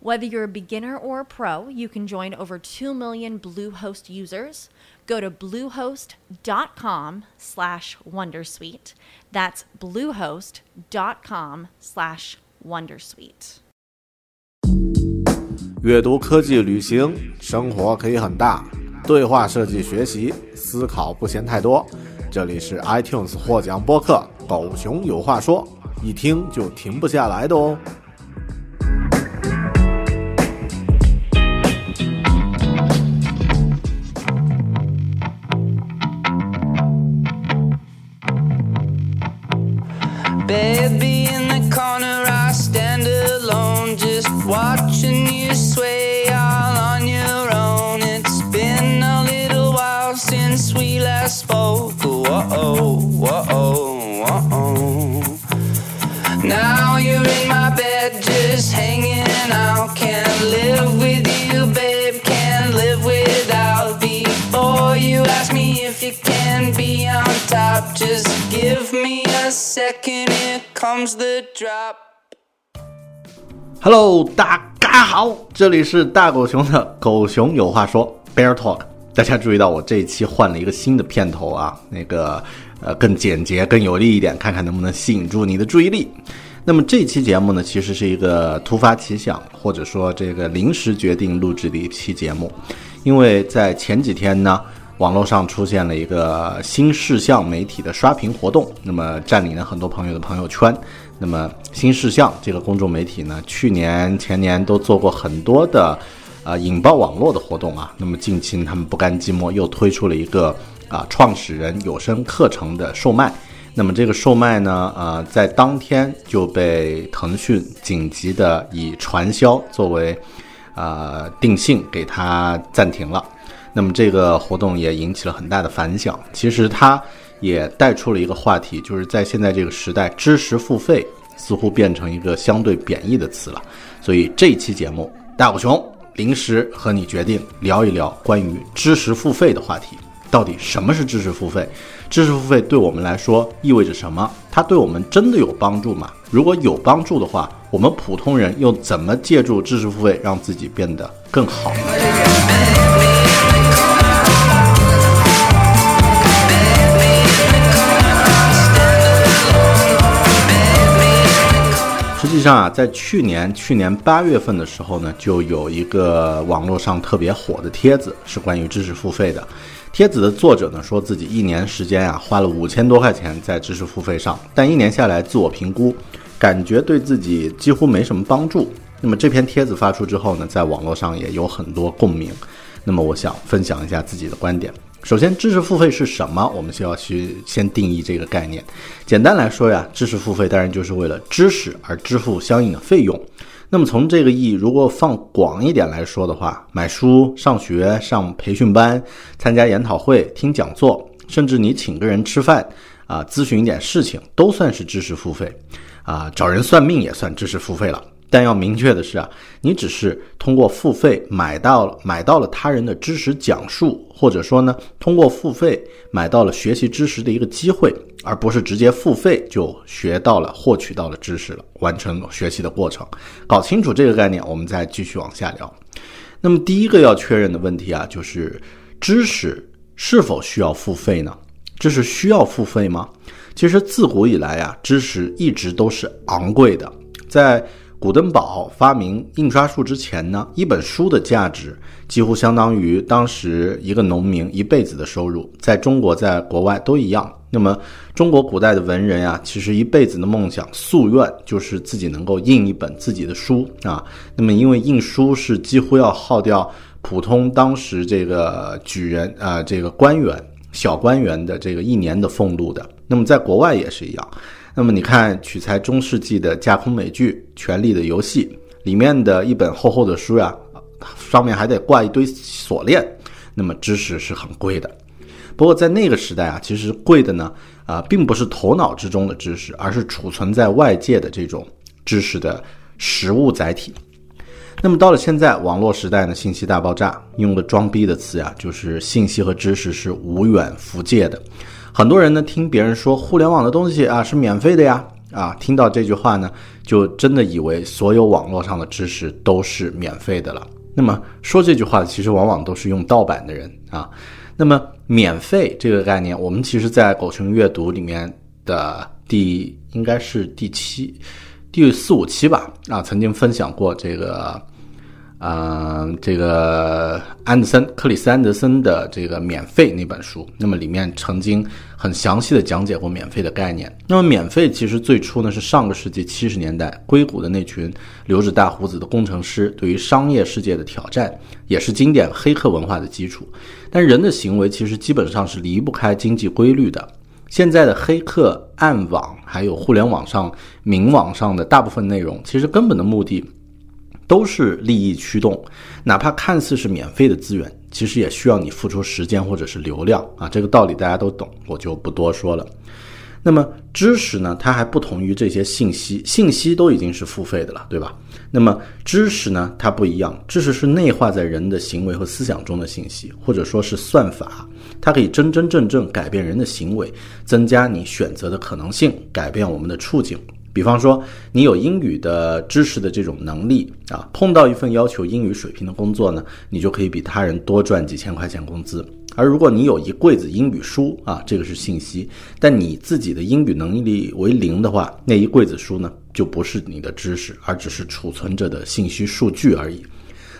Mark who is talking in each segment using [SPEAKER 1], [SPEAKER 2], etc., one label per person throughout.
[SPEAKER 1] Whether you're a beginner or a pro, you can join over 2 million Bluehost users. Go to bluehost.com slash wondersuite. That's bluehost.com slash wondersuite.
[SPEAKER 2] 阅读、科技、旅行，生活可以很大。对话设计、学习、思考不嫌太多。这里是 iTunes 获奖播客《狗熊有话说》，一听就停不下来的哦。
[SPEAKER 3] Just give me a second. Here comes the drop.
[SPEAKER 2] Hello，大家好，这里是大狗熊的狗熊有话说 Bear Talk。大家注意到我这一期换了一个新的片头啊，那个呃更简洁、更有力一点，看看能不能吸引住你的注意力。那么这期节目呢，其实是一个突发奇想，或者说这个临时决定录制的一期节目，因为在前几天呢，网络上出现了一个新事项媒体的刷屏活动，那么占领了很多朋友的朋友圈。那么新事项这个公众媒体呢，去年、前年都做过很多的。啊，引爆网络的活动啊，那么近期他们不甘寂寞，又推出了一个啊创始人有声课程的售卖。那么这个售卖呢，呃，在当天就被腾讯紧急的以传销作为啊定性给它暂停了。那么这个活动也引起了很大的反响。其实它也带出了一个话题，就是在现在这个时代，知识付费似乎变成一个相对贬义的词了。所以这一期节目，大狗熊。临时和你决定聊一聊关于知识付费的话题，到底什么是知识付费？知识付费对我们来说意味着什么？它对我们真的有帮助吗？如果有帮助的话，我们普通人又怎么借助知识付费让自己变得更好？实际上啊，在去年去年八月份的时候呢，就有一个网络上特别火的帖子，是关于知识付费的。帖子的作者呢，说自己一年时间啊，花了五千多块钱在知识付费上，但一年下来，自我评估，感觉对自己几乎没什么帮助。那么这篇帖子发出之后呢，在网络上也有很多共鸣。那么我想分享一下自己的观点。首先，知识付费是什么？我们需要去先定义这个概念。简单来说呀，知识付费当然就是为了知识而支付相应的费用。那么从这个意义，如果放广一点来说的话，买书、上学、上培训班、参加研讨会、听讲座，甚至你请个人吃饭啊，咨询一点事情，都算是知识付费。啊，找人算命也算知识付费了。但要明确的是啊，你只是通过付费买到了买到了他人的知识讲述，或者说呢，通过付费买到了学习知识的一个机会，而不是直接付费就学到了、获取到了知识了，完成学习的过程。搞清楚这个概念，我们再继续往下聊。那么第一个要确认的问题啊，就是知识是否需要付费呢？知识需要付费吗？其实自古以来啊，知识一直都是昂贵的，在古登堡发明印刷术之前呢，一本书的价值几乎相当于当时一个农民一辈子的收入。在中国，在国外都一样，那么中国古代的文人啊，其实一辈子的梦想夙愿就是自己能够印一本自己的书啊。那么因为印书是几乎要耗掉普通当时这个举人啊，这个官员小官员的这个一年的俸禄的。那么在国外也是一样。那么你看，取材中世纪的架空美剧《权力的游戏》里面的一本厚厚的书呀，上面还得挂一堆锁链。那么知识是很贵的。不过在那个时代啊，其实贵的呢，啊，并不是头脑之中的知识，而是储存在外界的这种知识的实物载体。那么到了现在网络时代呢，信息大爆炸，用个装逼的词呀，就是信息和知识是无远弗届的。很多人呢听别人说互联网的东西啊是免费的呀，啊，听到这句话呢，就真的以为所有网络上的知识都是免费的了。那么说这句话其实往往都是用盗版的人啊。那么免费这个概念，我们其实，在狗熊阅读里面的第应该是第七、第四五期吧，啊，曾经分享过这个。呃，这个安德森克里斯安德森的这个免费那本书，那么里面曾经很详细的讲解过免费的概念。那么免费其实最初呢是上个世纪七十年代硅谷的那群留着大胡子的工程师对于商业世界的挑战，也是经典黑客文化的基础。但人的行为其实基本上是离不开经济规律的。现在的黑客暗网还有互联网上明网上的大部分内容，其实根本的目的。都是利益驱动，哪怕看似是免费的资源，其实也需要你付出时间或者是流量啊。这个道理大家都懂，我就不多说了。那么知识呢？它还不同于这些信息，信息都已经是付费的了，对吧？那么知识呢？它不一样，知识是内化在人的行为和思想中的信息，或者说是算法，它可以真真正正改变人的行为，增加你选择的可能性，改变我们的处境。比方说，你有英语的知识的这种能力啊，碰到一份要求英语水平的工作呢，你就可以比他人多赚几千块钱工资。而如果你有一柜子英语书啊，这个是信息，但你自己的英语能力为零的话，那一柜子书呢，就不是你的知识，而只是储存着的信息数据而已。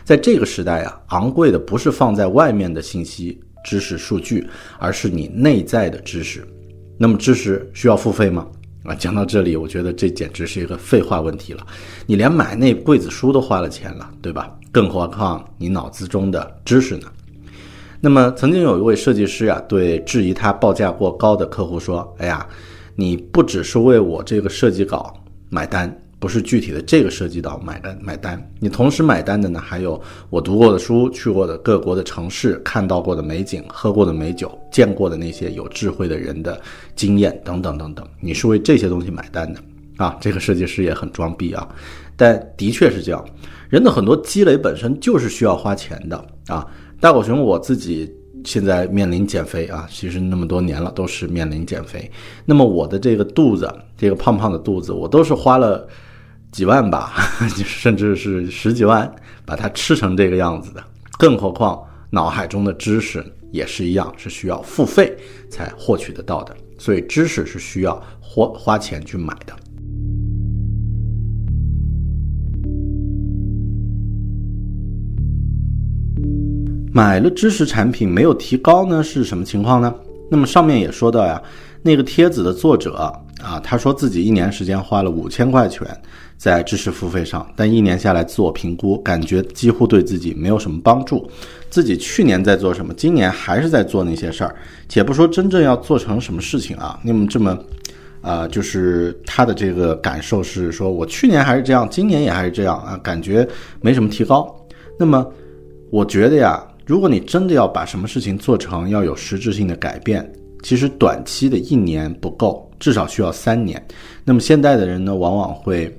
[SPEAKER 2] 在这个时代啊，昂贵的不是放在外面的信息、知识、数据，而是你内在的知识。那么，知识需要付费吗？啊，讲到这里，我觉得这简直是一个废话问题了。你连买那柜子书都花了钱了，对吧？更何况你脑子中的知识呢？那么，曾经有一位设计师啊，对质疑他报价过高的客户说：“哎呀，你不只是为我这个设计稿买单。”不是具体的这个涉及到买单买单，你同时买单的呢，还有我读过的书、去过的各国的城市、看到过的美景、喝过的美酒、见过的那些有智慧的人的经验等等等等。你是为这些东西买单的啊？这个设计师也很装逼啊，但的确是这样。人的很多积累本身就是需要花钱的啊。大狗熊我自己。现在面临减肥啊，其实那么多年了都是面临减肥。那么我的这个肚子，这个胖胖的肚子，我都是花了几万吧，甚至是十几万把它吃成这个样子的。更何况脑海中的知识也是一样，是需要付费才获取得到的。所以知识是需要花花钱去买的。买了知识产品没有提高呢，是什么情况呢？那么上面也说到呀，那个帖子的作者啊，他说自己一年时间花了五千块钱在知识付费上，但一年下来自我评估，感觉几乎对自己没有什么帮助。自己去年在做什么，今年还是在做那些事儿。且不说真正要做成什么事情啊，那么这么，啊，就是他的这个感受是说，我去年还是这样，今年也还是这样啊，感觉没什么提高。那么我觉得呀。如果你真的要把什么事情做成，要有实质性的改变，其实短期的一年不够，至少需要三年。那么现在的人呢，往往会，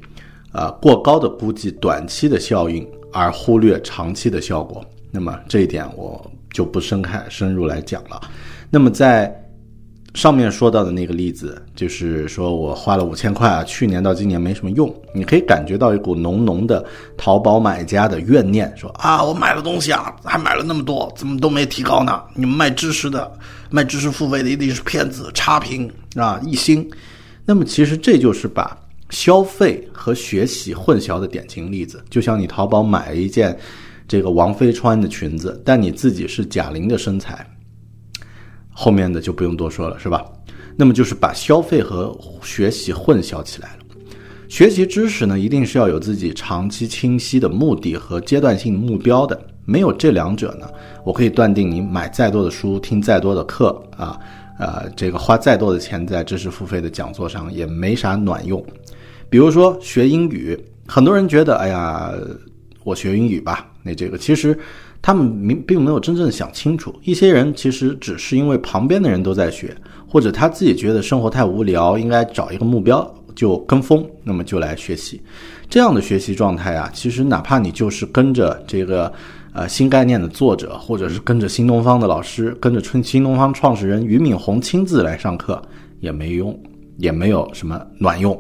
[SPEAKER 2] 呃，过高的估计短期的效应，而忽略长期的效果。那么这一点我就不深开深入来讲了。那么在。上面说到的那个例子，就是说我花了五千块啊，去年到今年没什么用。你可以感觉到一股浓浓的淘宝买家的怨念，说啊，我买了东西啊，还买了那么多，怎么都没提高呢？你们卖知识的、卖知识付费的一定是骗子、差评啊，一星。那么其实这就是把消费和学习混淆的典型例子。就像你淘宝买了一件这个王菲穿的裙子，但你自己是贾玲的身材。后面的就不用多说了，是吧？那么就是把消费和学习混淆起来了。学习知识呢，一定是要有自己长期清晰的目的和阶段性目标的。没有这两者呢，我可以断定，你买再多的书，听再多的课啊，呃，这个花再多的钱在知识付费的讲座上，也没啥卵用。比如说学英语，很多人觉得，哎呀，我学英语吧，那这个其实他们并并没有真正想清楚。一些人其实只是因为旁边的人都在学，或者他自己觉得生活太无聊，应该找一个目标。就跟风，那么就来学习，这样的学习状态啊，其实哪怕你就是跟着这个呃新概念的作者，或者是跟着新东方的老师，跟着春新东方创始人俞敏洪亲自来上课，也没用，也没有什么卵用。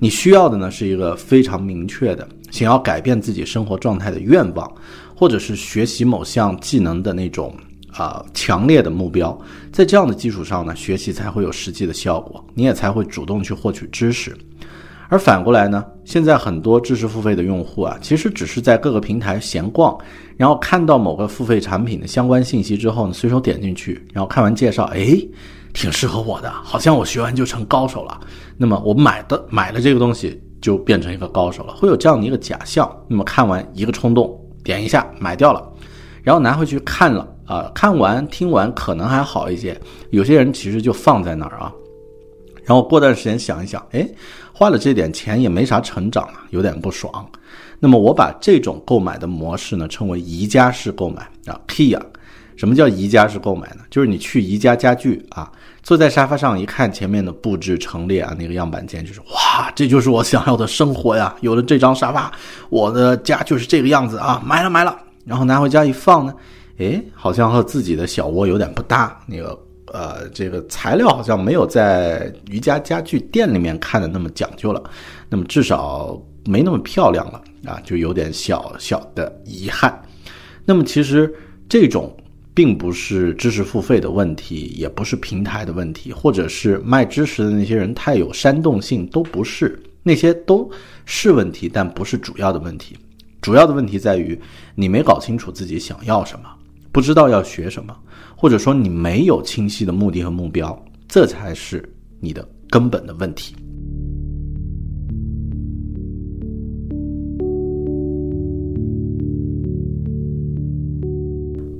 [SPEAKER 2] 你需要的呢是一个非常明确的想要改变自己生活状态的愿望，或者是学习某项技能的那种。啊，强烈的目标，在这样的基础上呢，学习才会有实际的效果，你也才会主动去获取知识。而反过来呢，现在很多知识付费的用户啊，其实只是在各个平台闲逛，然后看到某个付费产品的相关信息之后呢，随手点进去，然后看完介绍，哎，挺适合我的，好像我学完就成高手了。那么我买的买了这个东西，就变成一个高手了，会有这样的一个假象。那么看完一个冲动，点一下买掉了，然后拿回去看了。啊，看完听完可能还好一些，有些人其实就放在那儿啊，然后过段时间想一想，哎，花了这点钱也没啥成长啊，有点不爽。那么我把这种购买的模式呢称为宜家式购买啊，Kia。什么叫宜家式购买呢？就是你去宜家家具啊，坐在沙发上一看前面的布置陈列啊，那个样板间就是哇，这就是我想要的生活呀！有了这张沙发，我的家就是这个样子啊，买了买了，然后拿回家一放呢。哎，好像和自己的小窝有点不搭。那个，呃，这个材料好像没有在宜家家具店里面看的那么讲究了。那么至少没那么漂亮了啊，就有点小小的遗憾。那么其实这种并不是知识付费的问题，也不是平台的问题，或者是卖知识的那些人太有煽动性，都不是。那些都是问题，但不是主要的问题。主要的问题在于你没搞清楚自己想要什么。不知道要学什么，或者说你没有清晰的目的和目标，这才是你的根本的问题。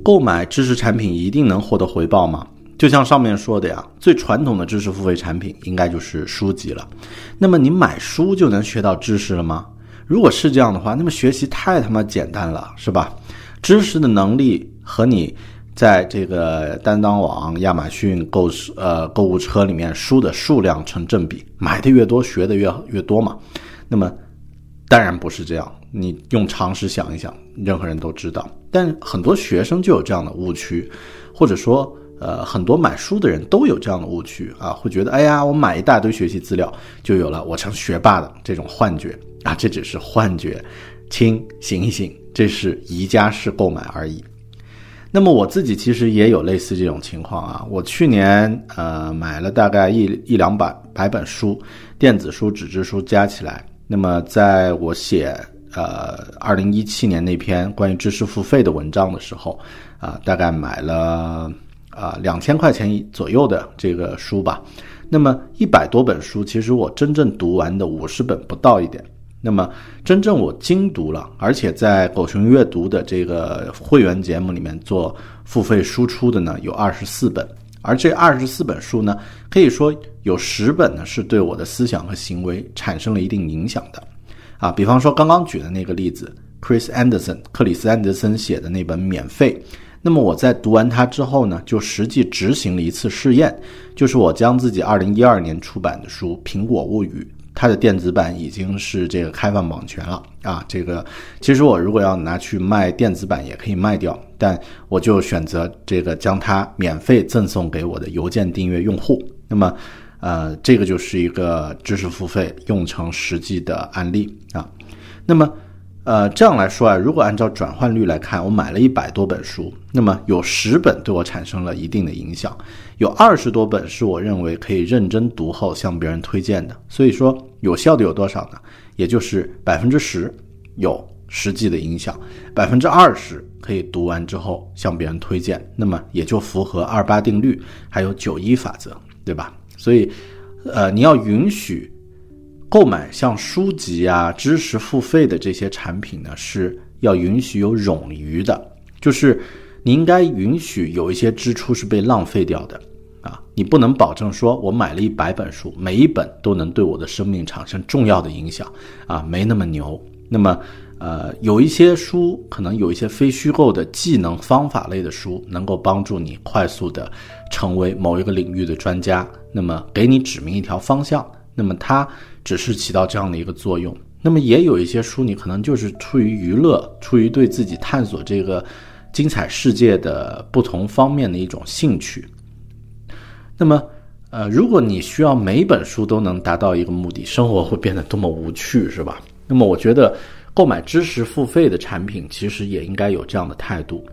[SPEAKER 2] 购买知识产品一定能获得回报吗？就像上面说的呀，最传统的知识付费产品应该就是书籍了。那么你买书就能学到知识了吗？如果是这样的话，那么学习太他妈简单了，是吧？知识的能力。和你在这个当当网、亚马逊购呃购物车里面书的数量成正比，买的越多，学的越越多嘛。那么当然不是这样，你用常识想一想，任何人都知道。但很多学生就有这样的误区，或者说呃很多买书的人都有这样的误区啊，会觉得哎呀，我买一大堆学习资料就有了我成学霸的这种幻觉啊，这只是幻觉，亲醒一醒，这是宜家式购买而已。那么我自己其实也有类似这种情况啊，我去年呃买了大概一一两百百本书，电子书、纸质书加起来。那么在我写呃二零一七年那篇关于知识付费的文章的时候，啊大概买了啊两千块钱左右的这个书吧。那么一百多本书，其实我真正读完的五十本不到一点。那么，真正我精读了，而且在狗熊阅读的这个会员节目里面做付费输出的呢，有二十四本。而这二十四本书呢，可以说有十本呢是对我的思想和行为产生了一定影响的。啊，比方说刚刚举的那个例子，Chris Anderson 克里斯安德森写的那本《免费》，那么我在读完它之后呢，就实际执行了一次试验，就是我将自己二零一二年出版的书《苹果物语》。它的电子版已经是这个开放版权了啊！这个其实我如果要拿去卖电子版也可以卖掉，但我就选择这个将它免费赠送给我的邮件订阅用户。那么，呃，这个就是一个知识付费用成实际的案例啊。那么。呃，这样来说啊，如果按照转换率来看，我买了一百多本书，那么有十本对我产生了一定的影响，有二十多本是我认为可以认真读后向别人推荐的。所以说，有效的有多少呢？也就是百分之十有实际的影响，百分之二十可以读完之后向别人推荐，那么也就符合二八定律还有九一法则，对吧？所以，呃，你要允许购买像书籍啊、知识付费的这些产品呢，是要允许有冗余的，就是你应该允许有一些支出是被浪费掉的。啊，你不能保证说我买了一百本书，每一本都能对我的生命产生重要的影响啊，没那么牛。那么，呃，有一些书可能有一些非虚构的技能方法类的书，能够帮助你快速的成为某一个领域的专家。那么，给你指明一条方向。那么，它只是起到这样的一个作用。那么，也有一些书，你可能就是出于娱乐，出于对自己探索这个精彩世界的不同方面的一种兴趣。那么，呃，如果你需要每本书都能达到一个目的，生活会变得多么无趣，是吧？那么，我觉得购买知识付费的产品，其实也应该有这样的态度。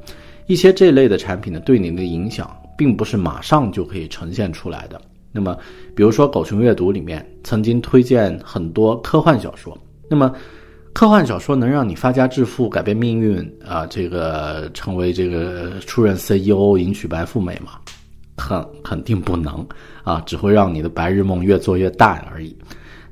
[SPEAKER 2] 一些这类的产品呢，对您的影响并不是马上就可以呈现出来的。那么，比如说狗熊阅读里面曾经推荐很多科幻小说，那么科幻小说能让你发家致富、改变命运啊，这个成为这个出任 CEO、迎娶白富美吗？肯肯定不能啊，只会让你的白日梦越做越大而已。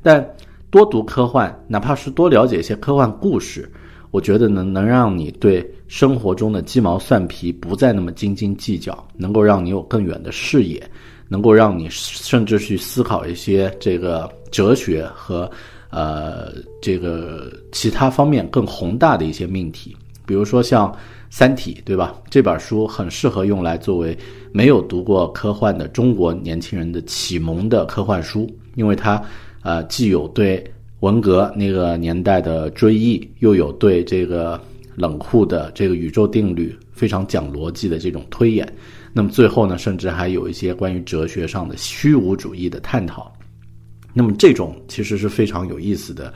[SPEAKER 2] 但多读科幻，哪怕是多了解一些科幻故事，我觉得能能让你对生活中的鸡毛蒜皮不再那么斤斤计较，能够让你有更远的视野，能够让你甚至去思考一些这个哲学和呃这个其他方面更宏大的一些命题，比如说像。《三体》对吧？这本书很适合用来作为没有读过科幻的中国年轻人的启蒙的科幻书，因为它，呃，既有对文革那个年代的追忆，又有对这个冷酷的这个宇宙定律非常讲逻辑的这种推演。那么最后呢，甚至还有一些关于哲学上的虚无主义的探讨。那么这种其实是非常有意思的，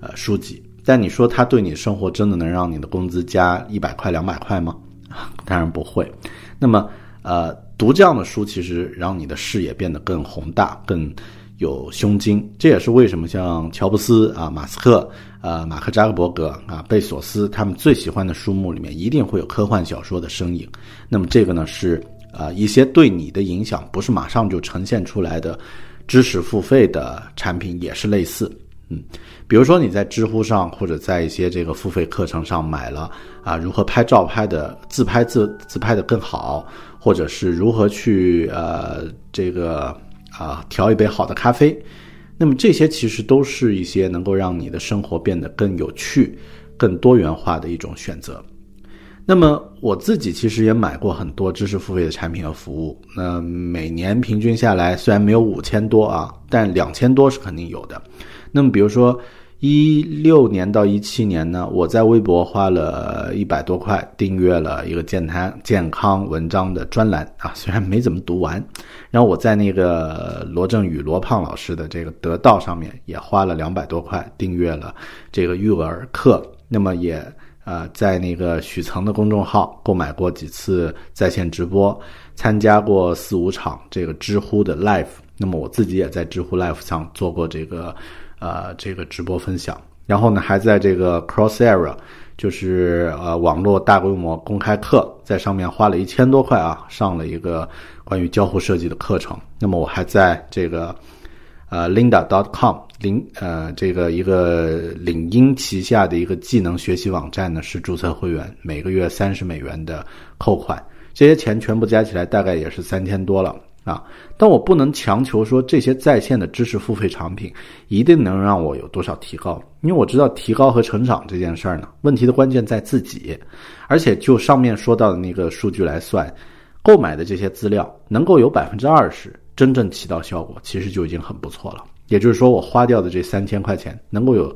[SPEAKER 2] 呃，书籍。但你说他对你生活真的能让你的工资加一百块两百块吗？当然不会。那么，呃，读这样的书，其实让你的视野变得更宏大、更有胸襟。这也是为什么像乔布斯啊、马斯克、呃、马克扎克伯格啊、贝索斯他们最喜欢的书目里面一定会有科幻小说的身影。那么这个呢，是啊一些对你的影响不是马上就呈现出来的知识付费的产品也是类似。嗯，比如说你在知乎上或者在一些这个付费课程上买了啊，如何拍照拍的自拍自自拍的更好，或者是如何去呃这个啊调一杯好的咖啡，那么这些其实都是一些能够让你的生活变得更有趣、更多元化的一种选择。那么我自己其实也买过很多知识付费的产品和服务，那每年平均下来虽然没有五千多啊，但两千多是肯定有的。那么，比如说一六年到一七年呢，我在微博花了一百多块订阅了一个健康健康文章的专栏啊，虽然没怎么读完。然后我在那个罗振宇罗胖老师的这个得道上面也花了两百多块订阅了这个育儿课。那么也呃在那个许曾的公众号购买过几次在线直播，参加过四五场这个知乎的 live。那么我自己也在知乎 live 上做过这个。呃，这个直播分享，然后呢，还在这个 Crossera，就是呃网络大规模公开课，在上面花了一千多块啊，上了一个关于交互设计的课程。那么我还在这个呃 Linda dot com 领呃这个一个领英旗下的一个技能学习网站呢，是注册会员，每个月三十美元的扣款，这些钱全部加起来大概也是三千多了。啊，但我不能强求说这些在线的知识付费产品一定能让我有多少提高，因为我知道提高和成长这件事儿呢，问题的关键在自己。而且就上面说到的那个数据来算，购买的这些资料能够有百分之二十真正起到效果，其实就已经很不错了。也就是说，我花掉的这三千块钱，能够有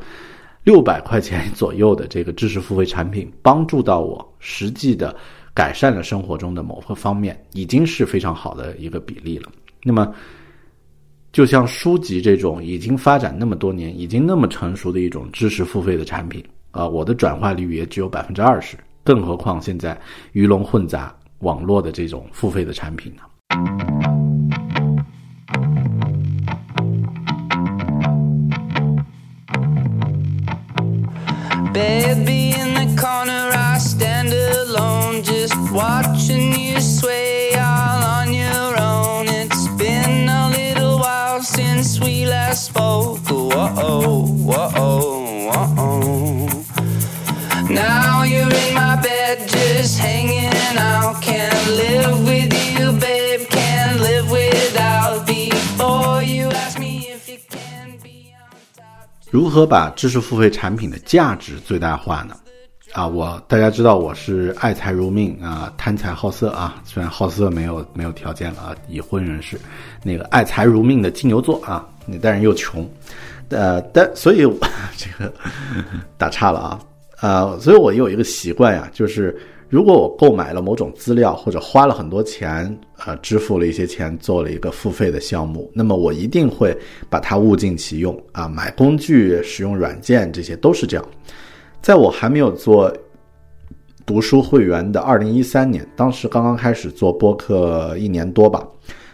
[SPEAKER 2] 六百块钱 左右的这个知识付费产品帮助到我实际的。改善了生活中的某个方面，已经是非常好的一个比例了。那么，就像书籍这种已经发展那么多年、已经那么成熟的一种知识付费的产品啊，我的转化率也只有百分之二十，更何况现在鱼龙混杂网络的这种付费的产品呢
[SPEAKER 3] ？Baby watching you sway all on your own. It's been a little while since we last spoke. Whoa, oh, whoa, oh, whoa, oh. Now you're in my bed, just hanging out. Can't live with you, babe. Can't live without. Before you ask me if you can be on top.
[SPEAKER 2] 如何把知识付费产品的价值最大化呢？啊，我大家知道我是爱财如命啊，贪财好色啊，虽然好色没有没有条件了啊，已婚人士，那个爱财如命的金牛座啊，你但是又穷，呃，但所以这个打岔了啊，呃，所以我有一个习惯呀，就是如果我购买了某种资料或者花了很多钱，呃，支付了一些钱做了一个付费的项目，那么我一定会把它物尽其用啊，买工具、使用软件，这些都是这样。在我还没有做读书会员的二零一三年，当时刚刚开始做播客一年多吧，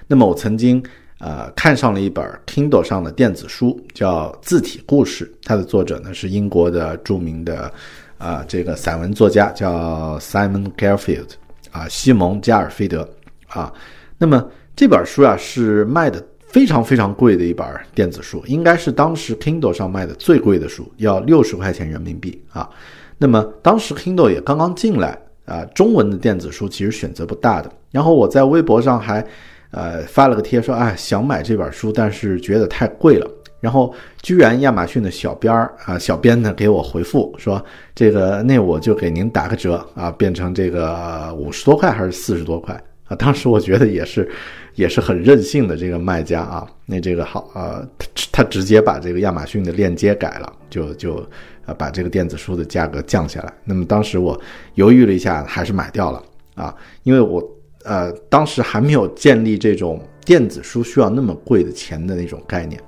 [SPEAKER 2] 那么我曾经呃看上了一本 Kindle 上的电子书，叫《字体故事》，它的作者呢是英国的著名的啊这个散文作家叫 Simon Garfield 啊西蒙加尔菲德啊，那么这本书啊是卖的非常非常贵的一本电子书，应该是当时 Kindle 上卖的最贵的书，要六十块钱人民币啊。那么当时 Kindle 也刚刚进来啊，中文的电子书其实选择不大的。然后我在微博上还呃发了个贴说，哎，想买这本书，但是觉得太贵了。然后居然亚马逊的小编儿啊，小编呢给我回复说，这个那我就给您打个折啊，变成这个五十多块还是四十多块当时我觉得也是也是很任性的这个卖家啊，那这个好呃，他他直接把这个亚马逊的链接改了，就就。啊，把这个电子书的价格降下来。那么当时我犹豫了一下，还是买掉了啊，因为我呃当时还没有建立这种电子书需要那么贵的钱的那种概念。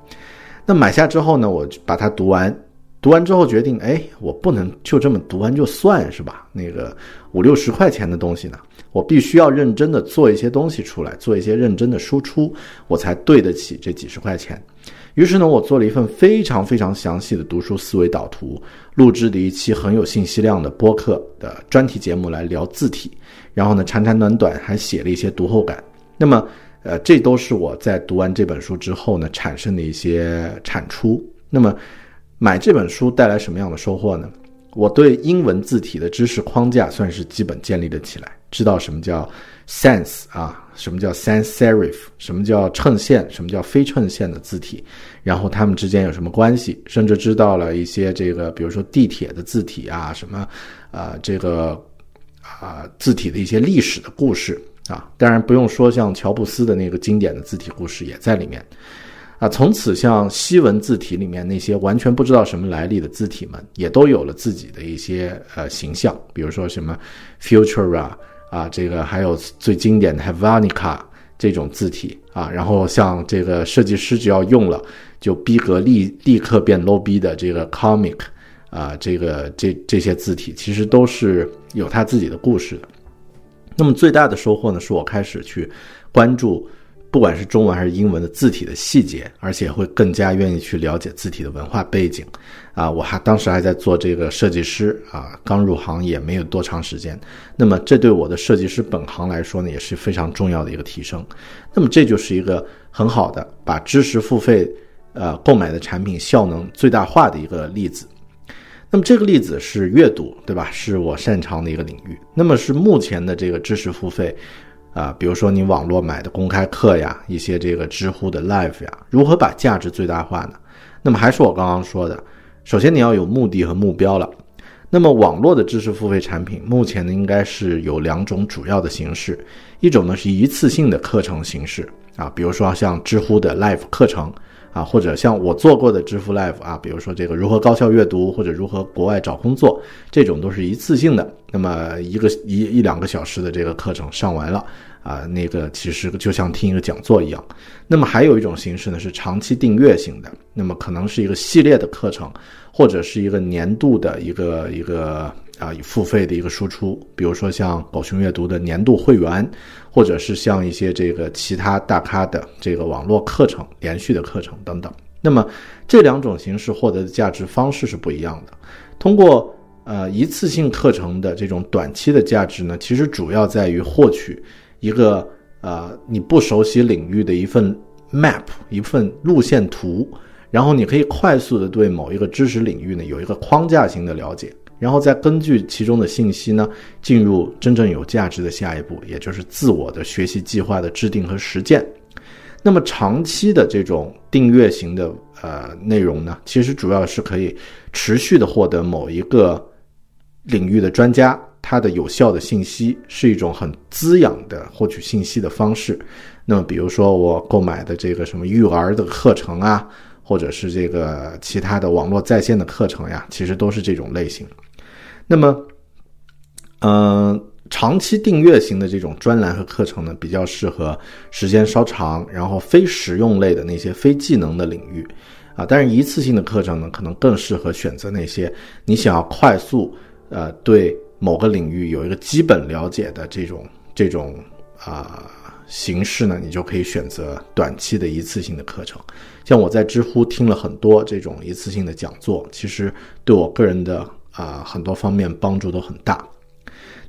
[SPEAKER 2] 那买下之后呢，我就把它读完，读完之后决定，哎，我不能就这么读完就算是吧？那个五六十块钱的东西呢，我必须要认真的做一些东西出来，做一些认真的输出，我才对得起这几十块钱。于是呢，我做了一份非常非常详细的读书思维导图，录制的一期很有信息量的播客的专题节目来聊字体，然后呢，长长短短还写了一些读后感。那么，呃，这都是我在读完这本书之后呢产生的一些产出。那么，买这本书带来什么样的收获呢？我对英文字体的知识框架算是基本建立了起来，知道什么叫 sans 啊。什么叫 sans serif？什么叫衬线？什么叫非衬线的字体？然后它们之间有什么关系？甚至知道了一些这个，比如说地铁的字体啊，什么，啊，这个啊字体的一些历史的故事啊。当然不用说，像乔布斯的那个经典的字体故事也在里面啊。从此，像西文字体里面那些完全不知道什么来历的字体们，也都有了自己的一些呃形象，比如说什么 Futura。啊，这个还有最经典的 Helvetica 这种字体啊，然后像这个设计师只要用了，就逼格立立刻变 low 逼的这个 Comic 啊，这个这这些字体其实都是有他自己的故事的。那么最大的收获呢，是我开始去关注。不管是中文还是英文的字体的细节，而且会更加愿意去了解字体的文化背景，啊，我还当时还在做这个设计师啊，刚入行也没有多长时间，那么这对我的设计师本行来说呢，也是非常重要的一个提升。那么这就是一个很好的把知识付费，呃，购买的产品效能最大化的一个例子。那么这个例子是阅读，对吧？是我擅长的一个领域。那么是目前的这个知识付费。啊，比如说你网络买的公开课呀，一些这个知乎的 live 呀，如何把价值最大化呢？那么还是我刚刚说的，首先你要有目的和目标了。那么网络的知识付费产品目前呢，应该是有两种主要的形式，一种呢是一次性的课程形式啊，比如说像知乎的 live 课程。啊，或者像我做过的支付 Live 啊，比如说这个如何高效阅读，或者如何国外找工作，这种都是一次性的。那么一个一一两个小时的这个课程上完了啊，那个其实就像听一个讲座一样。那么还有一种形式呢，是长期订阅型的，那么可能是一个系列的课程，或者是一个年度的一个一个。啊，付费的一个输出，比如说像狗熊阅读的年度会员，或者是像一些这个其他大咖的这个网络课程、连续的课程等等。那么这两种形式获得的价值方式是不一样的。通过呃一次性课程的这种短期的价值呢，其实主要在于获取一个呃你不熟悉领域的一份 map，一份路线图。然后你可以快速的对某一个知识领域呢有一个框架型的了解，然后再根据其中的信息呢进入真正有价值的下一步，也就是自我的学习计划的制定和实践。那么长期的这种订阅型的呃内容呢，其实主要是可以持续的获得某一个领域的专家他的有效的信息，是一种很滋养的获取信息的方式。那么比如说我购买的这个什么育儿的课程啊，或者是这个其他的网络在线的课程呀，其实都是这种类型。那么，嗯。长期订阅型的这种专栏和课程呢，比较适合时间稍长，然后非实用类的那些非技能的领域，啊，但是一次性的课程呢，可能更适合选择那些你想要快速，呃，对某个领域有一个基本了解的这种这种啊形式呢，你就可以选择短期的一次性的课程。像我在知乎听了很多这种一次性的讲座，其实对我个人的啊很多方面帮助都很大。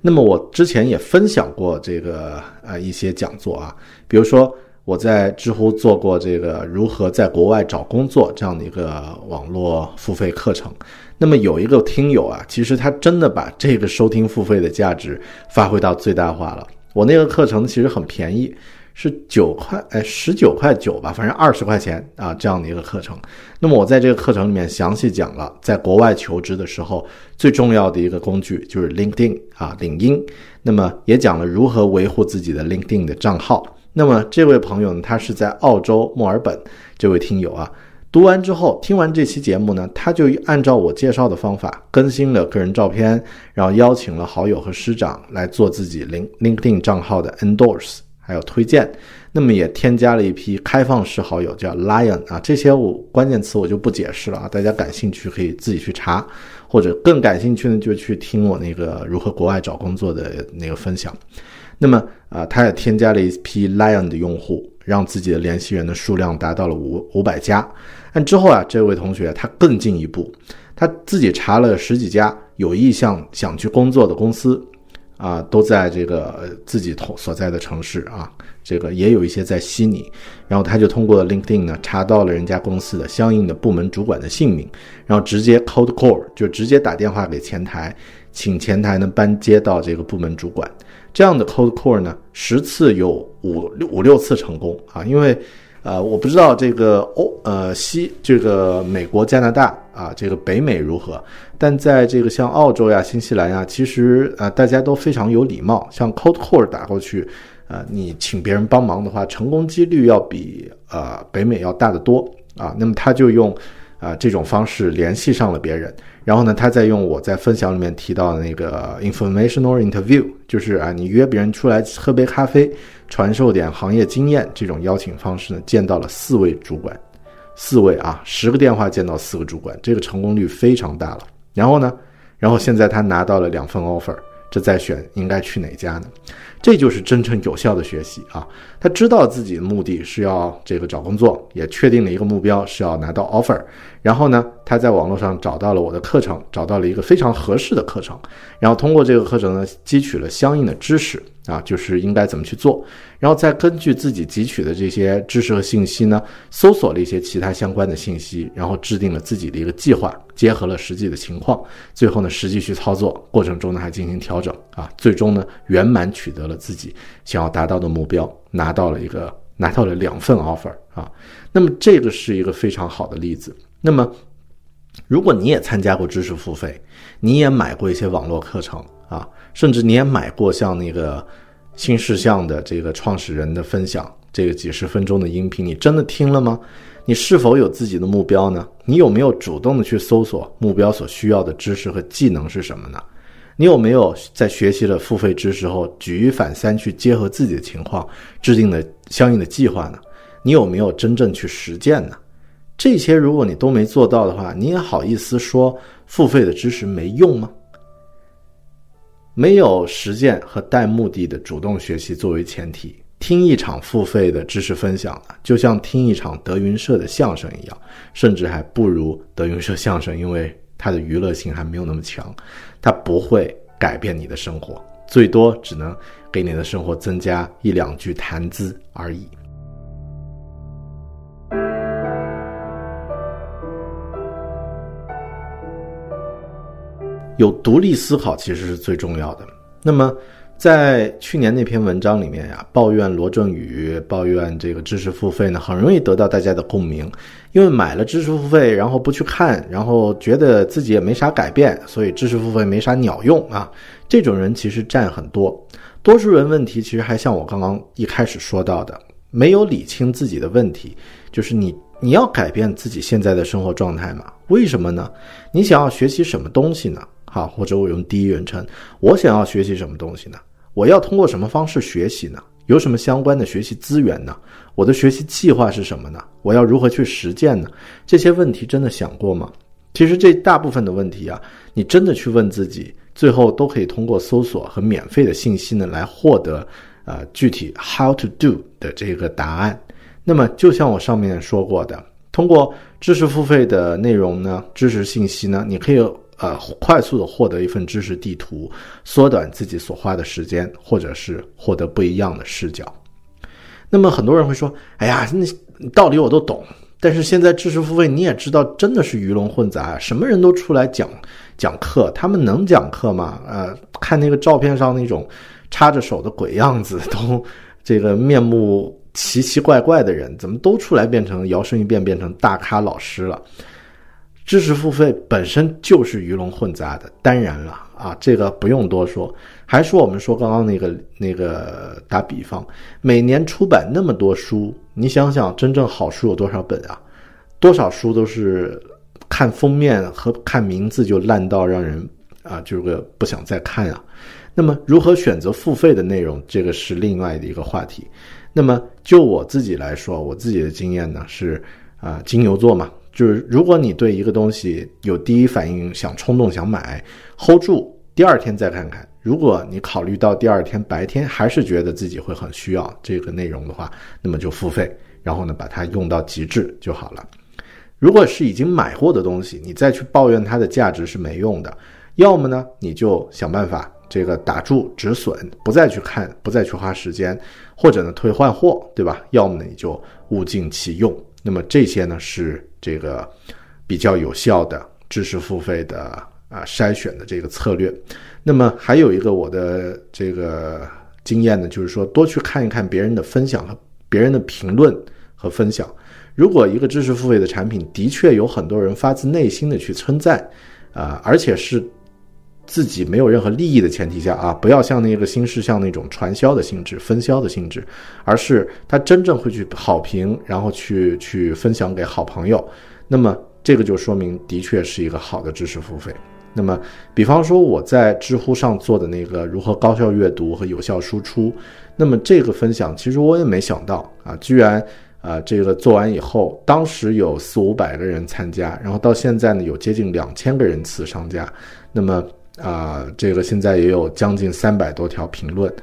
[SPEAKER 2] 那么我之前也分享过这个呃一些讲座啊，比如说我在知乎做过这个如何在国外找工作这样的一个网络付费课程。那么有一个听友啊，其实他真的把这个收听付费的价值发挥到最大化了。我那个课程其实很便宜。是九块，哎，十九块九吧，反正二十块钱啊，这样的一个课程。那么我在这个课程里面详细讲了，在国外求职的时候最重要的一个工具就是 LinkedIn 啊，领英。那么也讲了如何维护自己的 LinkedIn 的账号。那么这位朋友呢，他是在澳洲墨尔本，这位听友啊，读完之后，听完这期节目呢，他就按照我介绍的方法更新了个人照片，然后邀请了好友和师长来做自己 Lin LinkedIn 账号的 endorse。还有推荐，那么也添加了一批开放式好友，叫 Lion 啊，这些我关键词我就不解释了啊，大家感兴趣可以自己去查，或者更感兴趣呢就去听我那个如何国外找工作的那个分享。那么啊，他也添加了一批 Lion 的用户，让自己的联系人的数量达到了五五百家。但之后啊，这位同学他更进一步，他自己查了十几家有意向想去工作的公司。啊，都在这个自己同所在的城市啊，这个也有一些在悉尼，然后他就通过 LinkedIn 呢查到了人家公司的相应的部门主管的姓名，然后直接 cold call 就直接打电话给前台，请前台呢搬接到这个部门主管。这样的 cold call 呢，十次有五五六次成功啊，因为。呃，我不知道这个欧呃西这个美国、加拿大啊，这个北美如何，但在这个像澳洲呀、新西兰呀，其实呃大家都非常有礼貌。像 cold call 打过去，呃，你请别人帮忙的话，成功几率要比呃北美要大得多啊。那么他就用啊这种方式联系上了别人。然后呢，他再用我在分享里面提到的那个 informational interview，就是啊，你约别人出来喝杯咖啡，传授点行业经验这种邀请方式呢，见到了四位主管，四位啊，十个电话见到四个主管，这个成功率非常大了。然后呢，然后现在他拿到了两份 offer，这再选应该去哪家呢？这就是真正有效的学习啊！他知道自己的目的是要这个找工作，也确定了一个目标是要拿到 offer。然后呢，他在网络上找到了我的课程，找到了一个非常合适的课程，然后通过这个课程呢，汲取了相应的知识。啊，就是应该怎么去做，然后再根据自己汲取的这些知识和信息呢，搜索了一些其他相关的信息，然后制定了自己的一个计划，结合了实际的情况，最后呢，实际去操作过程中呢，还进行调整啊，最终呢，圆满取得了自己想要达到的目标，拿到了一个拿到了两份 offer 啊，那么这个是一个非常好的例子。那么，如果你也参加过知识付费，你也买过一些网络课程啊。甚至你也买过像那个新事项的这个创始人的分享，这个几十分钟的音频，你真的听了吗？你是否有自己的目标呢？你有没有主动的去搜索目标所需要的知识和技能是什么呢？你有没有在学习了付费知识后，举一反三去结合自己的情况，制定了相应的计划呢？你有没有真正去实践呢？这些如果你都没做到的话，你也好意思说付费的知识没用吗？没有实践和带目的的主动学习作为前提，听一场付费的知识分享，就像听一场德云社的相声一样，甚至还不如德云社相声，因为它的娱乐性还没有那么强，它不会改变你的生活，最多只能给你的生活增加一两句谈资而已。有独立思考其实是最重要的。那么，在去年那篇文章里面呀，抱怨罗振宇，抱怨这个知识付费呢，很容易得到大家的共鸣，因为买了知识付费，然后不去看，然后觉得自己也没啥改变，所以知识付费没啥鸟用啊。这种人其实占很多，多数人问题其实还像我刚刚一开始说到的，没有理清自己的问题，就是你你要改变自己现在的生活状态嘛？为什么呢？你想要学习什么东西呢？好，或者我用第一人称，我想要学习什么东西呢？我要通过什么方式学习呢？有什么相关的学习资源呢？我的学习计划是什么呢？我要如何去实践呢？这些问题真的想过吗？其实这大部分的问题啊，你真的去问自己，最后都可以通过搜索和免费的信息呢来获得，呃，具体 how to do 的这个答案。那么就像我上面说过的，通过知识付费的内容呢，知识信息呢，你可以。呃，快速的获得一份知识地图，缩短自己所花的时间，或者是获得不一样的视角。那么很多人会说：“哎呀，那道理我都懂，但是现在知识付费你也知道，真的是鱼龙混杂，什么人都出来讲讲课，他们能讲课吗？呃，看那个照片上那种插着手的鬼样子，都这个面目奇奇怪怪的人，怎么都出来变成摇身一变变成大咖老师了？”知识付费本身就是鱼龙混杂的，当然了啊，这个不用多说。还是我们说刚刚那个那个打比方，每年出版那么多书，你想想，真正好书有多少本啊？多少书都是看封面和看名字就烂到让人啊，就是个不想再看啊。那么如何选择付费的内容，这个是另外的一个话题。那么就我自己来说，我自己的经验呢是啊，金牛座嘛。就是如果你对一个东西有第一反应，想冲动想买，hold 住，第二天再看看。如果你考虑到第二天白天还是觉得自己会很需要这个内容的话，那么就付费，然后呢把它用到极致就好了。如果是已经买过的东西，你再去抱怨它的价值是没用的。要么呢你就想办法这个打住止损，不再去看，不再去花时间，或者呢退换货，对吧？要么呢你就物尽其用。那么这些呢是。这个比较有效的知识付费的啊筛选的这个策略，那么还有一个我的这个经验呢，就是说多去看一看别人的分享和别人的评论和分享。如果一个知识付费的产品的确有很多人发自内心的去称赞，啊，而且是自己没有任何利益的前提下啊，不要像那个新事项那种传销的性质、分销的性质，而是他真正会去好评，然后去去分享给好朋友。那么这个就说明的确是一个好的知识付费。那么，比方说我在知乎上做的那个如何高效阅读和有效输出，那么这个分享其实我也没想到啊，居然啊这个做完以后，当时有四五百个人参加，然后到现在呢有接近两千个人次上架，那么啊这个现在也有将近三百多条评论，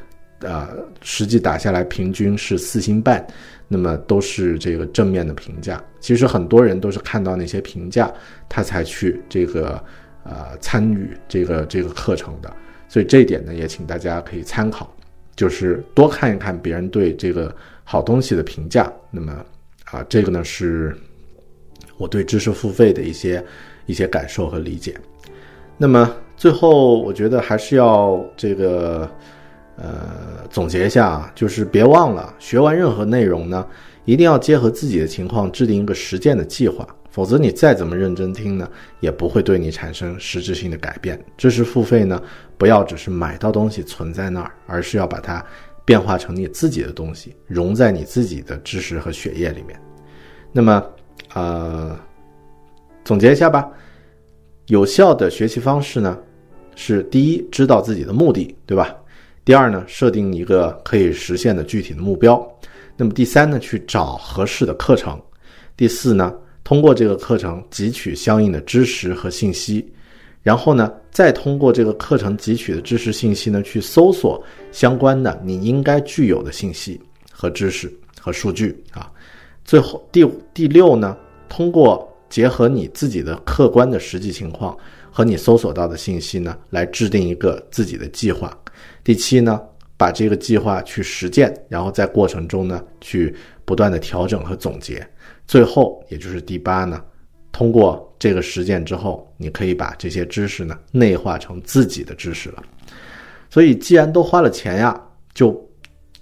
[SPEAKER 2] 啊实际打下来平均是四星半。那么都是这个正面的评价，其实很多人都是看到那些评价，他才去这个呃参与这个这个课程的，所以这一点呢，也请大家可以参考，就是多看一看别人对这个好东西的评价。那么啊，这个呢是我对知识付费的一些一些感受和理解。那么最后，我觉得还是要这个。呃，总结一下啊，就是别忘了学完任何内容呢，一定要结合自己的情况制定一个实践的计划，否则你再怎么认真听呢，也不会对你产生实质性的改变。知识付费呢，不要只是买到东西存在那儿，而是要把它变化成你自己的东西，融在你自己的知识和血液里面。那么，呃，总结一下吧，有效的学习方式呢，是第一，知道自己的目的，对吧？第二呢，设定一个可以实现的具体的目标。那么第三呢，去找合适的课程。第四呢，通过这个课程汲取相应的知识和信息，然后呢，再通过这个课程汲取的知识信息呢，去搜索相关的你应该具有的信息和知识和数据啊。最后第第六呢，通过结合你自己的客观的实际情况和你搜索到的信息呢，来制定一个自己的计划。第七呢，把这个计划去实践，然后在过程中呢，去不断的调整和总结。最后，也就是第八呢，通过这个实践之后，你可以把这些知识呢内化成自己的知识了。所以，既然都花了钱呀，就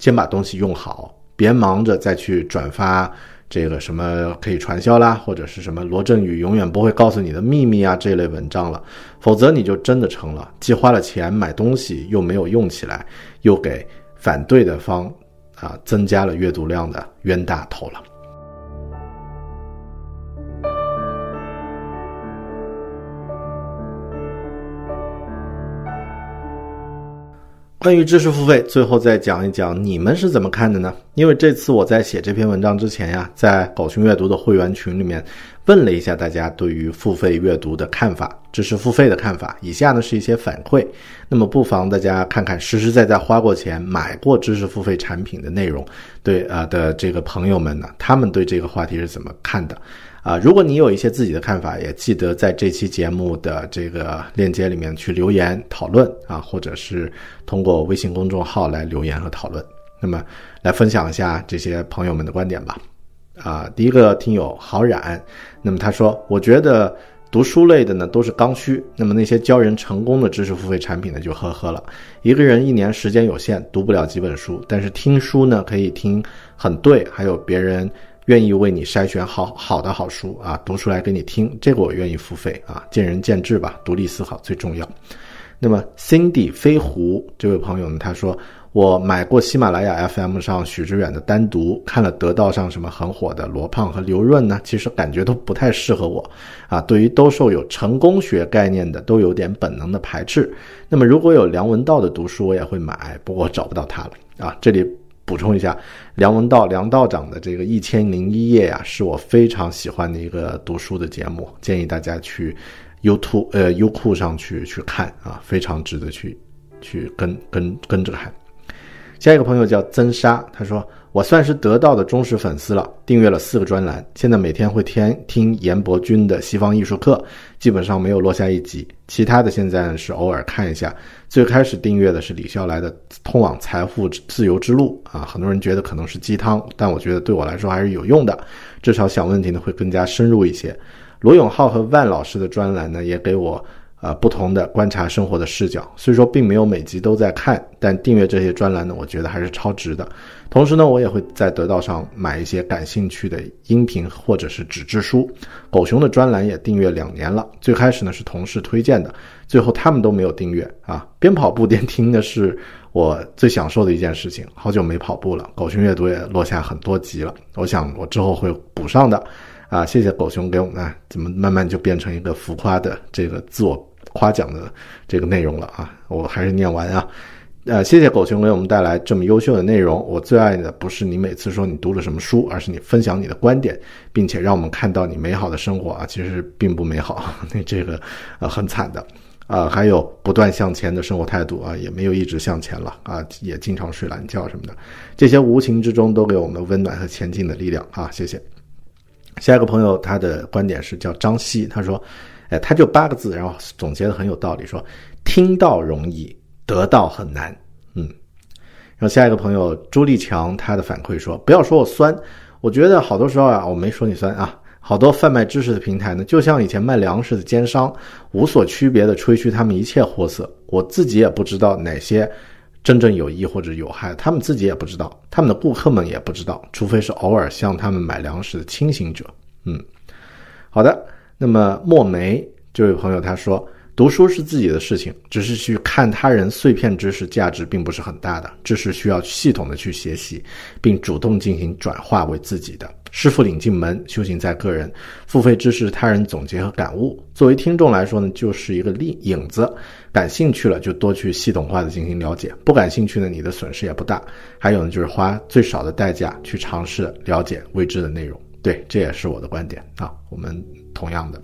[SPEAKER 2] 先把东西用好，别忙着再去转发这个什么可以传销啦，或者是什么罗振宇永远不会告诉你的秘密啊这类文章了，否则你就真的成了既花了钱买东西又没有用起来，又给反对的方啊增加了阅读量的冤大头了。关于知识付费，最后再讲一讲你们是怎么看的呢？因为这次我在写这篇文章之前呀，在狗熊阅读的会员群里面问了一下大家对于付费阅读的看法，知识付费的看法。以下呢是一些反馈，那么不妨大家看看实实在在花过钱买过知识付费产品的内容，对啊的这个朋友们呢，他们对这个话题是怎么看的？啊，如果你有一些自己的看法，也记得在这期节目的这个链接里面去留言讨论啊，或者是通过微信公众号来留言和讨论。那么，来分享一下这些朋友们的观点吧。啊，第一个听友郝冉，那么他说，我觉得读书类的呢都是刚需，那么那些教人成功的知识付费产品呢就呵呵了。一个人一年时间有限，读不了几本书，但是听书呢可以听很对，还有别人。愿意为你筛选好好的好书啊，读出来给你听，这个我愿意付费啊，见仁见智吧，独立思考最重要。那么 Cindy 飞狐这位朋友呢，他说我买过喜马拉雅 FM 上许知远的单独，看了得道上什么很火的罗胖和刘润呢，其实感觉都不太适合我啊。对于兜售有成功学概念的，都有点本能的排斥。那么如果有梁文道的读书，我也会买，不过找不到他了啊。这里。补充一下，梁文道梁道长的这个《一千零一夜》呀，是我非常喜欢的一个读书的节目，建议大家去 YouTube 呃优酷上去去看啊，非常值得去去跟跟跟着看。下一个朋友叫曾沙，他说。我算是得到的忠实粉丝了，订阅了四个专栏，现在每天会听听严伯君的西方艺术课，基本上没有落下一集。其他的现在是偶尔看一下。最开始订阅的是李笑来的《通往财富自由之路》啊，很多人觉得可能是鸡汤，但我觉得对我来说还是有用的，至少想问题呢会更加深入一些。罗永浩和万老师的专栏呢，也给我。啊，不同的观察生活的视角，虽说并没有每集都在看，但订阅这些专栏呢，我觉得还是超值的。同时呢，我也会在得到上买一些感兴趣的音频或者是纸质书。狗熊的专栏也订阅两年了，最开始呢是同事推荐的，最后他们都没有订阅啊。边跑步边听的是我最享受的一件事情，好久没跑步了，狗熊阅读也落下很多集了，我想我之后会补上的。啊，谢谢狗熊给我们啊，怎么慢慢就变成一个浮夸的这个自我。夸奖的这个内容了啊，我还是念完啊。呃，谢谢狗熊给我们带来这么优秀的内容。我最爱的不是你每次说你读了什么书，而是你分享你的观点，并且让我们看到你美好的生活啊，其实并不美好，那这个呃很惨的啊。还有不断向前的生活态度啊，也没有一直向前了啊，也经常睡懒觉什么的。这些无形之中都给我们温暖和前进的力量啊，谢谢。下一个朋友他的观点是叫张希，他说。哎，他就八个字，然后总结的很有道理，说听到容易，得到很难。嗯，然后下一个朋友朱立强，他的反馈说，不要说我酸，我觉得好多时候啊，我没说你酸啊，好多贩卖知识的平台呢，就像以前卖粮食的奸商，无所区别的吹嘘他们一切货色，我自己也不知道哪些真正有益或者有害，他们自己也不知道，他们的顾客们也不知道，除非是偶尔向他们买粮食的清醒者。嗯，好的。那么墨梅这位朋友他说，读书是自己的事情，只是去看他人碎片知识，价值并不是很大的。知识需要系统的去学习，并主动进行转化为自己的。师傅领进门，修行在个人。付费知识，他人总结和感悟。作为听众来说呢，就是一个例影子。感兴趣了就多去系统化的进行了解，不感兴趣呢，你的损失也不大。还有呢，就是花最少的代价去尝试了解未知的内容。对，这也是我的观点啊。我们。同样的，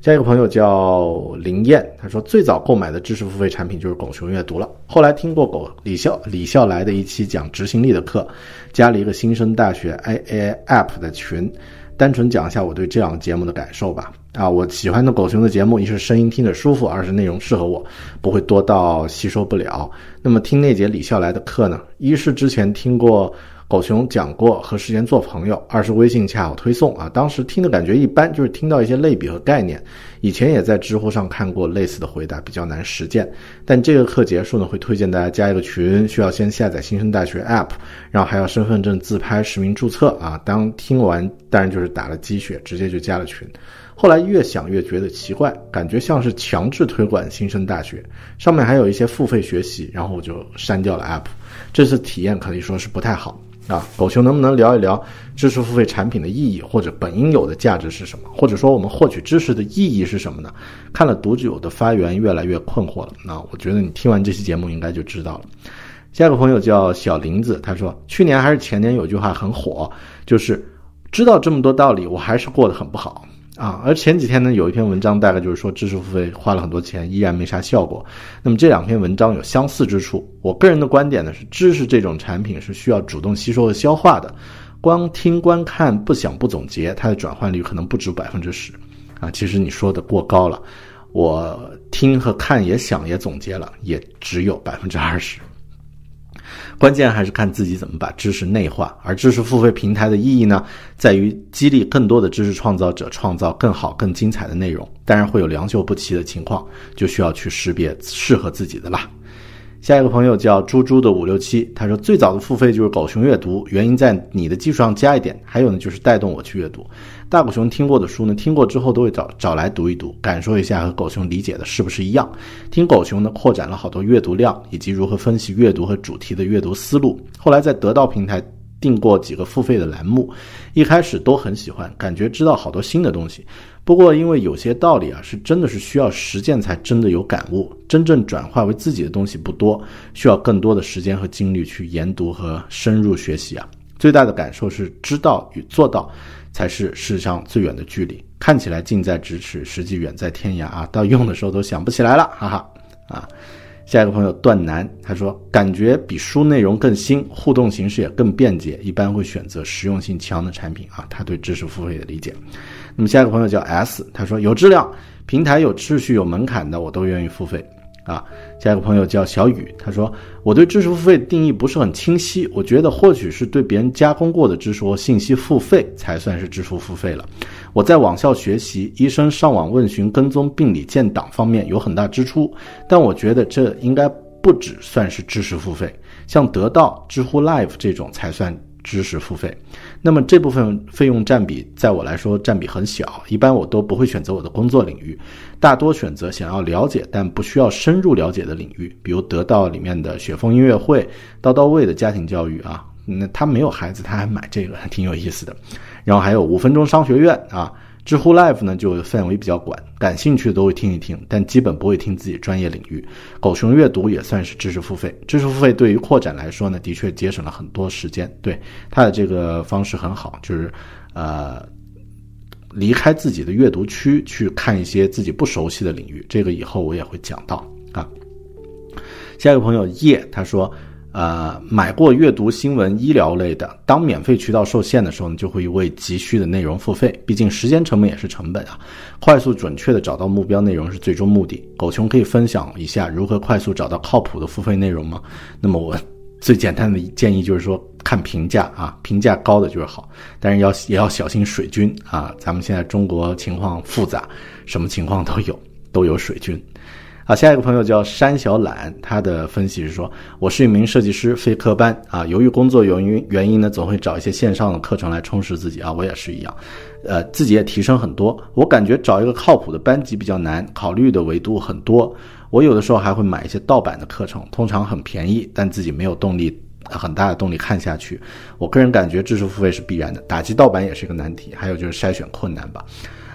[SPEAKER 2] 下一个朋友叫林燕，他说最早购买的知识付费产品就是狗熊阅读了。后来听过狗李笑李笑来的一期讲执行力的课，加了一个新生大学 AA App 的群，单纯讲一下我对这样节目的感受吧。啊，我喜欢的狗熊的节目，一是声音听着舒服，二是内容适合我，不会多到吸收不了。那么听那节李笑来的课呢，一是之前听过。狗熊讲过和时间做朋友，二是微信恰好推送啊，当时听的感觉一般，就是听到一些类比和概念。以前也在知乎上看过类似的回答，比较难实践。但这个课结束呢，会推荐大家加一个群，需要先下载新生大学 App，然后还要身份证自拍实名注册啊。当听完，当然就是打了鸡血，直接就加了群。后来越想越觉得奇怪，感觉像是强制推广新生大学，上面还有一些付费学习，然后我就删掉了 App。这次体验可以说是不太好。啊，狗熊能不能聊一聊知识付费产品的意义，或者本应有的价值是什么？或者说我们获取知识的意义是什么呢？看了读者的发言，越来越困惑了。那我觉得你听完这期节目应该就知道了。下一个朋友叫小林子，他说去年还是前年有句话很火，就是知道这么多道理，我还是过得很不好。啊，而前几天呢，有一篇文章，大概就是说知识付费花了很多钱，依然没啥效果。那么这两篇文章有相似之处。我个人的观点呢是，知识这种产品是需要主动吸收和消化的，光听观看不想不总结，它的转换率可能不止百分之十。啊，其实你说的过高了，我听和看也想也总结了，也只有百分之二十。关键还是看自己怎么把知识内化，而知识付费平台的意义呢，在于激励更多的知识创造者创造更好、更精彩的内容。当然会有良莠不齐的情况，就需要去识别适合自己的啦。下一个朋友叫猪猪的五六七，他说最早的付费就是狗熊阅读，原因在你的基础上加一点，还有呢就是带动我去阅读。大狗熊听过的书呢，听过之后都会找找来读一读，感受一下和狗熊理解的是不是一样。听狗熊呢，扩展了好多阅读量，以及如何分析阅读和主题的阅读思路。后来在得到平台订过几个付费的栏目，一开始都很喜欢，感觉知道好多新的东西。不过，因为有些道理啊，是真的是需要实践才真的有感悟，真正转化为自己的东西不多，需要更多的时间和精力去研读和深入学习啊。最大的感受是，知道与做到才是世上最远的距离。看起来近在咫尺，实际远在天涯啊！到用的时候都想不起来了，哈哈啊。下一个朋友段南，他说感觉比书内容更新，互动形式也更便捷，一般会选择实用性强的产品啊。他对知识付费的理解。那么下一个朋友叫 S，他说有质量、平台有秩序、有门槛的我都愿意付费啊。下一个朋友叫小雨，他说我对知识付费定义不是很清晰，我觉得或许是对别人加工过的知识或信息付费才算是知识付费了。我在网校学习，医生上网问询、跟踪病理建档方面有很大支出，但我觉得这应该不只算是知识付费，像得到、知乎 Live 这种才算知识付费。那么这部分费用占比，在我来说占比很小，一般我都不会选择我的工作领域，大多选择想要了解但不需要深入了解的领域，比如得到里面的雪峰音乐会、刀刀位的家庭教育啊。那他没有孩子，他还买这个，挺有意思的。然后还有五分钟商学院啊，知乎 Live 呢就范围比较广，感兴趣的都会听一听，但基本不会听自己专业领域。狗熊阅读也算是知识付费，知识付费对于扩展来说呢，的确节省了很多时间。对它的这个方式很好，就是呃离开自己的阅读区去看一些自己不熟悉的领域，这个以后我也会讲到啊。下一个朋友叶他说。呃，买过阅读、新闻、医疗类的，当免费渠道受限的时候呢，就会为急需的内容付费。毕竟时间成本也是成本啊。快速准确的找到目标内容是最终目的。狗熊可以分享一下如何快速找到靠谱的付费内容吗？那么我最简单的建议就是说，看评价啊，评价高的就是好，但是要也要小心水军啊。咱们现在中国情况复杂，什么情况都有，都有水军。好，下一个朋友叫山小懒，他的分析是说，我是一名设计师，非科班啊。由于工作原因原因呢，总会找一些线上的课程来充实自己啊。我也是一样，呃，自己也提升很多。我感觉找一个靠谱的班级比较难，考虑的维度很多。我有的时候还会买一些盗版的课程，通常很便宜，但自己没有动力，很大的动力看下去。我个人感觉知识付费是必然的，打击盗版也是一个难题，还有就是筛选困难吧。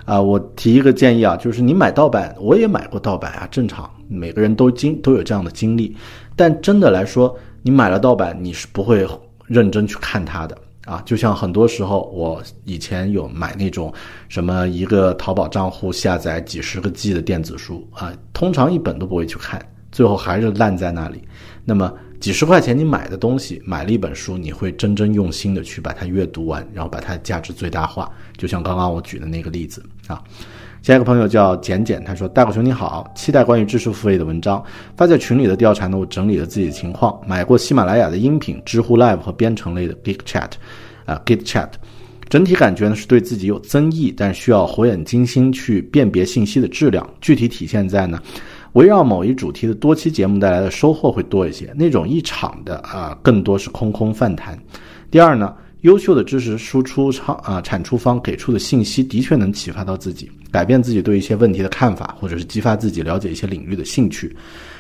[SPEAKER 2] 啊，我提一个建议啊，就是你买盗版，我也买过盗版啊，正常，每个人都经都有这样的经历。但真的来说，你买了盗版，你是不会认真去看它的啊。就像很多时候，我以前有买那种什么一个淘宝账户下载几十个 G 的电子书啊，通常一本都不会去看，最后还是烂在那里。那么。几十块钱你买的东西，买了一本书，你会真正用心的去把它阅读完，然后把它价值最大化。就像刚刚我举的那个例子啊。下一个朋友叫简简，他说：“大狗熊你好，期待关于知识付费的文章。发在群里的调查呢，我整理了自己的情况，买过喜马拉雅的音频、知乎 Live 和编程类的 Gig Chat，啊 GitChat，。整体感觉呢是对自己有增益，但需要火眼金睛去辨别信息的质量。具体体现在呢，围绕某一主题的多期节目带来的收获会多一些，那种一场的啊，更多是空空泛谈。第二呢。”优秀的知识输出产啊产出方给出的信息的确能启发到自己，改变自己对一些问题的看法，或者是激发自己了解一些领域的兴趣。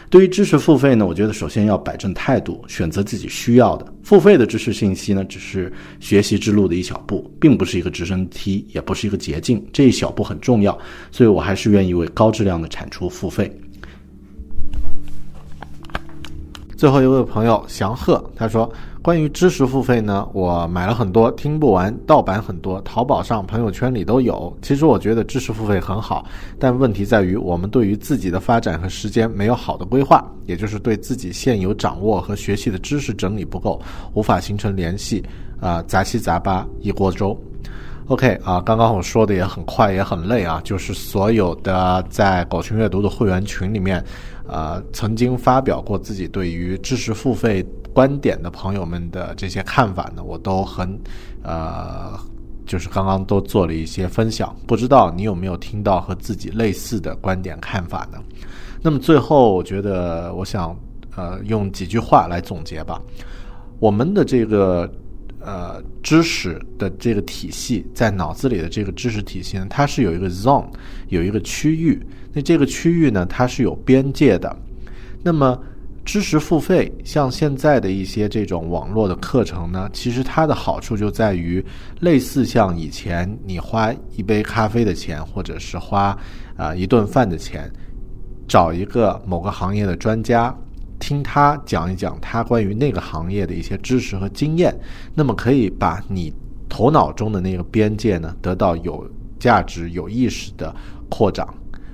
[SPEAKER 2] 对于知识付费呢，我觉得首先要摆正态度，选择自己需要的。付费的知识信息呢，只是学习之路的一小步，并不是一个直升梯，也不是一个捷径。这一小步很重要，所以我还是愿意为高质量的产出付费。最后一位朋友祥鹤他说。关于知识付费呢，我买了很多，听不完，盗版很多，淘宝上、朋友圈里都有。其实我觉得知识付费很好，但问题在于我们对于自己的发展和时间没有好的规划，也就是对自己现有掌握和学习的知识整理不够，无法形成联系，啊，杂七杂八一锅粥。OK 啊，刚刚我说的也很快也很累啊，就是所有的在狗群阅读的会员群里面，呃，曾经发表过自己对于知识付费。观点的朋友们的这些看法呢，我都很，呃，就是刚刚都做了一些分享，不知道你有没有听到和自己类似的观点看法呢？那么最后，我觉得我想，呃，用几句话来总结吧。我们的这个呃知识的这个体系，在脑子里的这个知识体系呢，它是有一个 zone，有一个区域。那这个区域呢，它是有边界的。那么知识付费，像现在的一些这种网络的课程呢，其实它的好处就在于，类似像以前你花一杯咖啡的钱，或者是花啊一顿饭的钱，找一个某个行业的专家，听他讲一讲他关于那个行业的一些知识和经验，那么可以把你头脑中的那个边界呢，得到有价值、有意识的扩展，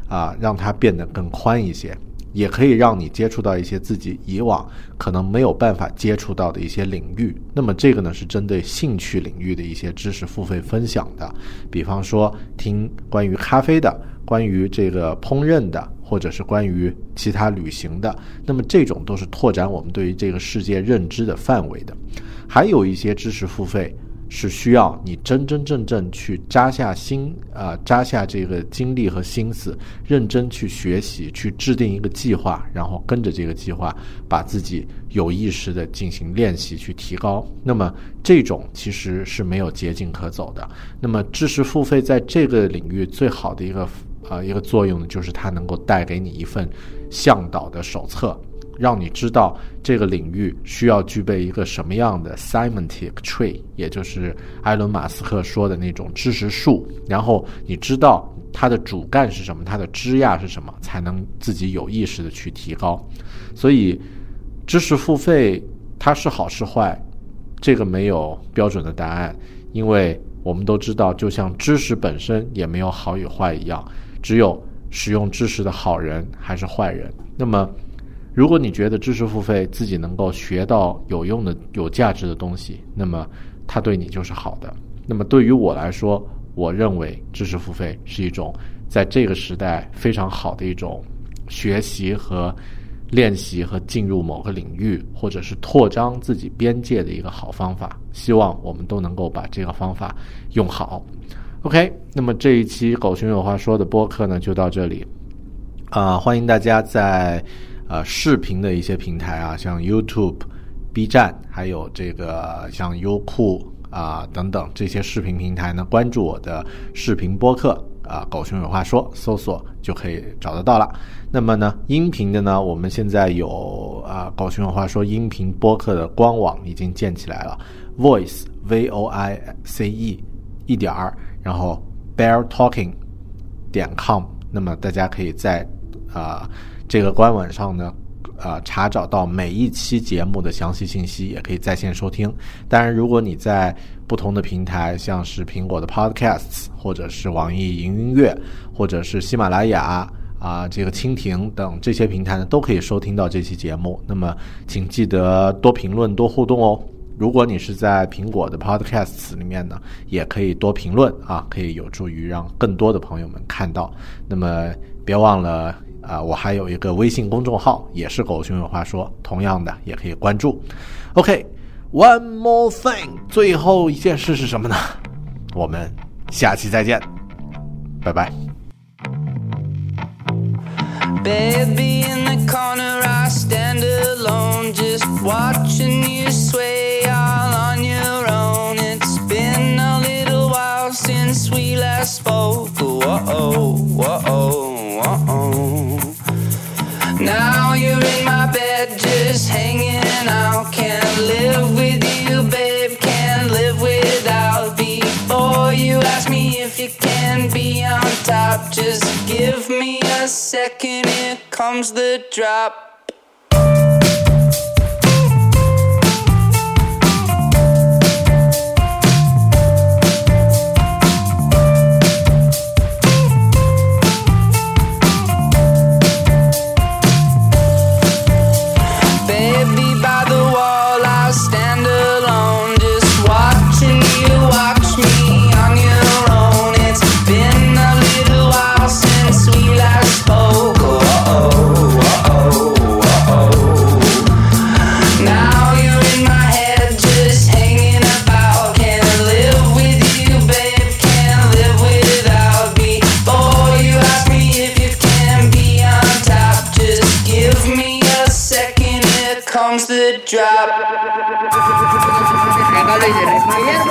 [SPEAKER 2] 啊，让它变得更宽一些。也可以让你接触到一些自己以往可能没有办法接触到的一些领域。那么这个呢是针对兴趣领域的一些知识付费分享的，比方说听关于咖啡的、关于这个烹饪的，或者是关于其他旅行的。那么这种都是拓展我们对于这个世界认知的范围的。还有一些知识付费。是需要你真真正正去扎下心啊，扎下这个精力和心思，认真去学习，去制定一个计划，然后跟着这个计划，把自己有意识的进行练习，去提高。那么这种其实是没有捷径可走的。那么知识付费在这个领域最好的一个啊一个作用呢，就是它能够带给你一份向导的手册。让你知道这个领域需要具备一个什么样的 semantic tree，也就是埃伦·马斯克说的那种知识树。然后你知道它的主干是什么，它的枝桠是什么，才能自己有意识的去提高。所以，知识付费它是好是坏，这个没有标准的答案，因为我们都知道，就像知识本身也没有好与坏一样，只有使用知识的好人还是坏人。那么。如果你觉得知识付费自己能够学到有用的、有价值的东西，那么它对你就是好的。那么对于我来说，我认为知识付费是一种在这个时代非常好的一种学习和练习和进入某个领域，或者是扩张自己边界的一个好方法。希望我们都能够把这个方法用好。OK，那么这一期狗熊有话说的播客呢，就到这里。啊，欢迎大家在。呃，视频的一些平台啊，像 YouTube、B 站，还有这个像优酷啊等等这些视频平台呢，关注我的视频播客啊，狗熊有话说，搜索就可以找得到了。那么呢，音频的呢，我们现在有啊，狗熊有话说音频播客的官网已经建起来了，Voice V O I C E 一点儿，然后 Bear Talking 点 com，那么大家可以在啊。这个官网上呢，呃，查找到每一期节目的详细信息，也可以在线收听。当然，如果你在不同的平台，像是苹果的 Podcasts，或者是网易云音乐，或者是喜马拉雅啊，这个蜻蜓等这些平台呢，都可以收听到这期节目。那么，请记得多评论、多互动哦。如果你是在苹果的 Podcasts 里面呢，也可以多评论啊，可以有助于让更多的朋友们看到。那么别忘了啊，我还有一个微信公众号，也是狗熊有话说，同样的也可以关注。OK，One more thing，最后一件事是什么呢？我们下期再见，拜拜。
[SPEAKER 3] Baby, in the corner, I stand alone, just we last spoke. Oh, oh, whoa. Oh. Now you're in my bed, just hanging out. Can't live with you, babe. Can't live without. Before you ask me if you can be on top, just give me a second. Here comes the drop.
[SPEAKER 4] Yes,